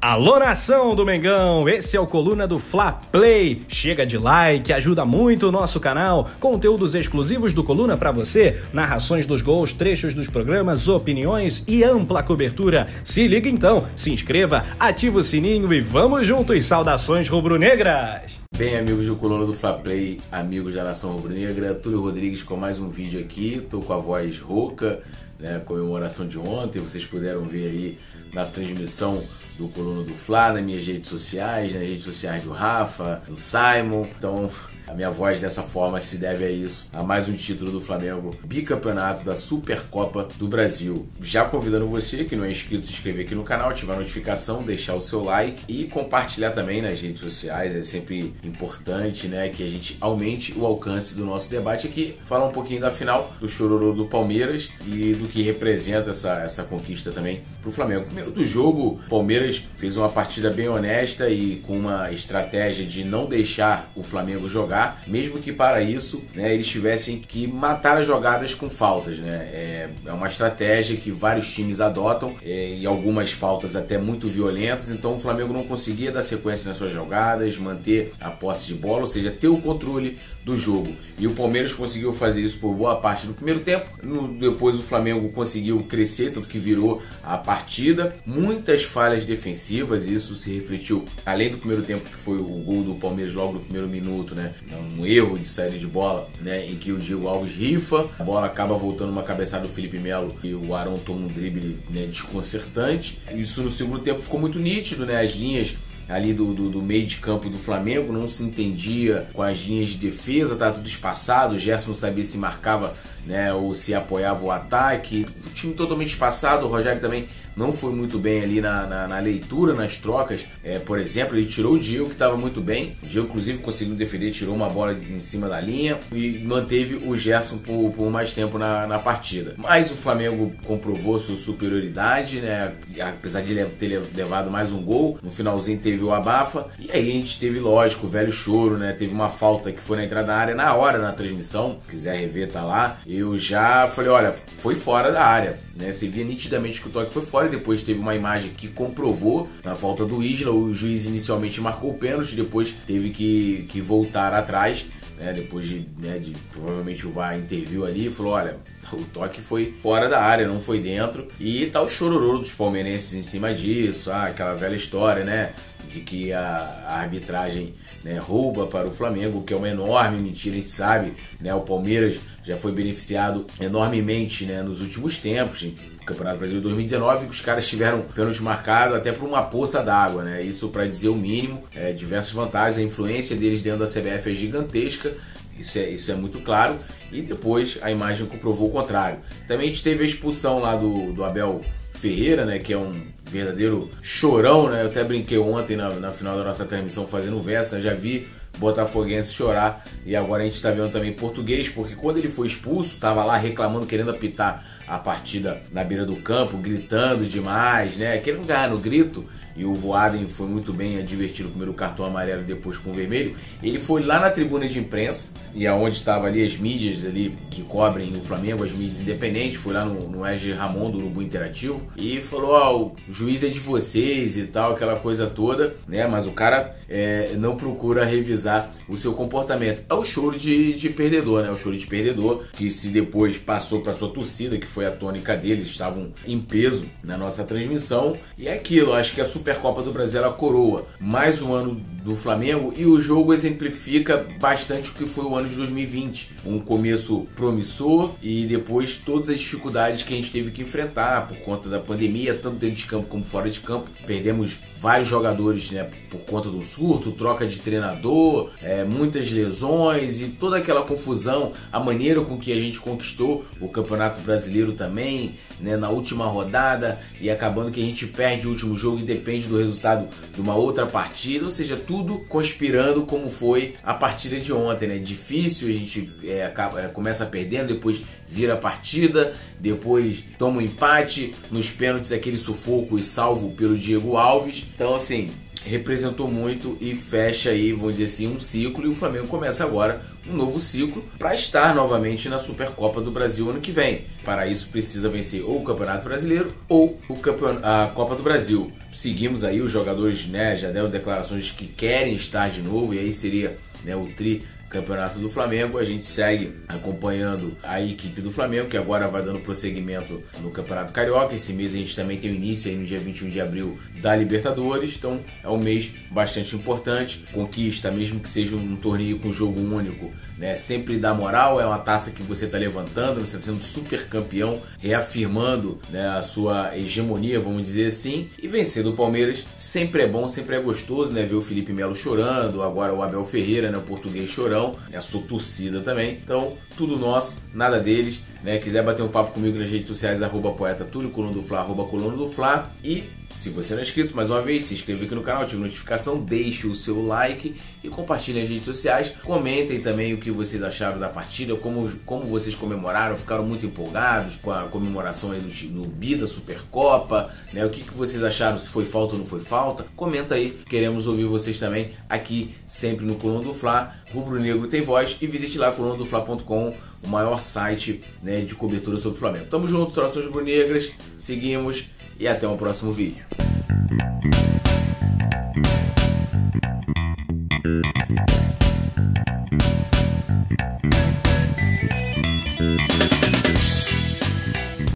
Alô nação do Mengão, esse é o Coluna do Fla Play. Chega de like, ajuda muito o nosso canal. Conteúdos exclusivos do Coluna para você, narrações dos gols, trechos dos programas, opiniões e ampla cobertura. Se liga então, se inscreva, ativa o sininho e vamos juntos. Saudações rubro-negras. Bem, amigos do Coluna do Fla Play, amigos da Nação Rubro-Negra, Túlio Rodrigues com mais um vídeo aqui. Tô com a voz rouca, né, comemoração de ontem, vocês puderam ver aí na transmissão do Coluna do Fla, nas minhas redes sociais, nas redes sociais do Rafa, do Simon. Então, a minha voz dessa forma se deve a isso, a mais um título do Flamengo, bicampeonato da Supercopa do Brasil. Já convidando você que não é inscrito, se inscrever aqui no canal, ativar a notificação, deixar o seu like e compartilhar também nas redes sociais. É sempre importante, né, que a gente aumente o alcance do nosso debate aqui. Falar um pouquinho da final do chororô do Palmeiras e do que representa essa, essa conquista também para o Flamengo. Primeiro do jogo, Palmeiras fez uma partida bem honesta e com uma estratégia de não deixar o Flamengo jogar jogar, mesmo que para isso né, eles tivessem que matar as jogadas com faltas. Né? É, é uma estratégia que vários times adotam é, e algumas faltas até muito violentas, então o Flamengo não conseguia dar sequência nas suas jogadas, manter a posse de bola, ou seja, ter o controle do jogo. E o Palmeiras conseguiu fazer isso por boa parte do primeiro tempo. No, depois o Flamengo conseguiu crescer, tanto que virou a partida. Muitas falhas defensivas, isso se refletiu além do primeiro tempo, que foi o gol do Palmeiras logo no primeiro minuto, né? Um erro de saída de bola, né? Em que o Diego Alves rifa, a bola acaba voltando uma cabeçada do Felipe Melo e o Arão toma um drible né, desconcertante. Isso no segundo tempo ficou muito nítido, né? As linhas ali do, do, do, meio de campo do Flamengo, não se entendia com as linhas de defesa, tá tudo espaçado, o Gerson não sabia se marcava né, ou se apoiava o ataque. O time totalmente espaçado, o Rogério também não foi muito bem ali na, na, na leitura, nas trocas. É, por exemplo, ele tirou o Diego, que estava muito bem. O Diego, inclusive, conseguiu defender, tirou uma bola em cima da linha e manteve o Gerson por, por mais tempo na, na partida. Mas o Flamengo comprovou sua superioridade, né? Apesar de ter levado mais um gol, no finalzinho teve o abafa. E aí a gente teve, lógico, o velho choro, né? Teve uma falta que foi na entrada da área na hora na transmissão. Se quiser rever, tá lá. Eu já falei, olha, foi fora da área. Né? Você via nitidamente que o toque foi fora e depois teve uma imagem que comprovou na falta do Isla. O juiz inicialmente marcou o pênalti, depois teve que, que voltar atrás. Né, depois de, né, de, provavelmente o VAR interviu ali e falou: olha, o toque foi fora da área, não foi dentro. E tá o chororô dos palmeirenses em cima disso, ah, aquela velha história, né? De que a, a arbitragem né, rouba para o Flamengo, que é uma enorme mentira, a gente sabe, né? O Palmeiras já foi beneficiado enormemente né, nos últimos tempos. No Campeonato Brasileiro 2019, os caras tiveram pênalti marcado até por uma poça d'água, né? Isso para dizer o mínimo. É, diversas vantagens, a influência deles dentro da CBF é gigantesca. Isso é, isso é muito claro. E depois a imagem comprovou o contrário. Também a gente teve a expulsão lá do, do Abel Ferreira, né? Que é um verdadeiro chorão, né? Eu até brinquei ontem na, na final da nossa transmissão fazendo verso, né? Já vi botafoguense chorar. E agora a gente está vendo também português, porque quando ele foi expulso, estava lá reclamando, querendo apitar a partida na beira do campo, gritando demais, né? Querendo ganhar no grito e o Voaden foi muito bem advertido, primeiro cartão amarelo depois com vermelho. Ele foi lá na tribuna de imprensa, e aonde estava ali as mídias ali que cobrem o Flamengo, as mídias independentes, foi lá no, no Edge Ramon do Urubu Interativo e falou: Ó, oh, o juiz é de vocês e tal, aquela coisa toda, né? Mas o cara é, não procura revisar o seu comportamento. É o choro de, de perdedor, né? O choro de perdedor, que se depois passou para sua torcida, que foi a tônica dele, estavam em peso na nossa transmissão. E é aquilo, acho que a Super Supercopa do Brasil ela coroa. Mais um ano do Flamengo e o jogo exemplifica bastante o que foi o ano de 2020. Um começo promissor e depois todas as dificuldades que a gente teve que enfrentar por conta da pandemia, tanto dentro de campo como fora de campo. Perdemos vários jogadores né, por conta do surto, troca de treinador, é, muitas lesões e toda aquela confusão, a maneira com que a gente conquistou o Campeonato Brasileiro também, né, na última rodada e acabando que a gente perde o último jogo e depende do resultado de uma outra partida, ou seja, tudo conspirando como foi a partida de ontem, né? Difícil, a gente é, acaba, é, começa perdendo, depois vira a partida, depois toma um empate, nos pênaltis aquele sufoco e salvo pelo Diego Alves. Então, assim, representou muito e fecha aí, vamos dizer assim, um ciclo e o Flamengo começa agora um novo ciclo para estar novamente na Supercopa do Brasil ano que vem. Para isso precisa vencer ou o Campeonato Brasileiro ou o campeon a Copa do Brasil. Seguimos aí os jogadores, né, já deram declarações que querem estar de novo e aí seria né, o tri Campeonato do Flamengo. A gente segue acompanhando a equipe do Flamengo, que agora vai dando prosseguimento no Campeonato Carioca. Esse mês a gente também tem o início aí no dia 21 de abril da Libertadores, então é um mês bastante importante. Conquista, mesmo que seja um torneio com jogo único, né? Sempre dá moral, é uma taça que você está levantando, você está sendo super campeão, reafirmando né, a sua hegemonia, vamos dizer assim. E vencer do Palmeiras sempre é bom, sempre é gostoso, né? Ver o Felipe Melo chorando, agora o Abel Ferreira, né? O português chorão, é a sua torcida também. Então, tudo nosso, nada deles. Né? Quiser bater um papo comigo nas redes sociais, arroba poeta Túlio, coluna do Fla, arroba coluna do Fla. E se você não é inscrito, mais uma vez, se inscreva aqui no canal, ative notificação, deixe o seu like e compartilhe nas redes sociais. Comentem também o que vocês acharam da partida, como, como vocês comemoraram, ficaram muito empolgados com a comemoração aí do Bi da Supercopa, né? O que, que vocês acharam, se foi falta ou não foi falta. Comenta aí, queremos ouvir vocês também aqui, sempre no Coluna do Fla. Rubro Negro tem voz e visite lá colunadofla.com, o maior site né, de cobertura sobre o Flamengo. Tamo junto, traduções rubro-negras, seguimos e até o um próximo vídeo.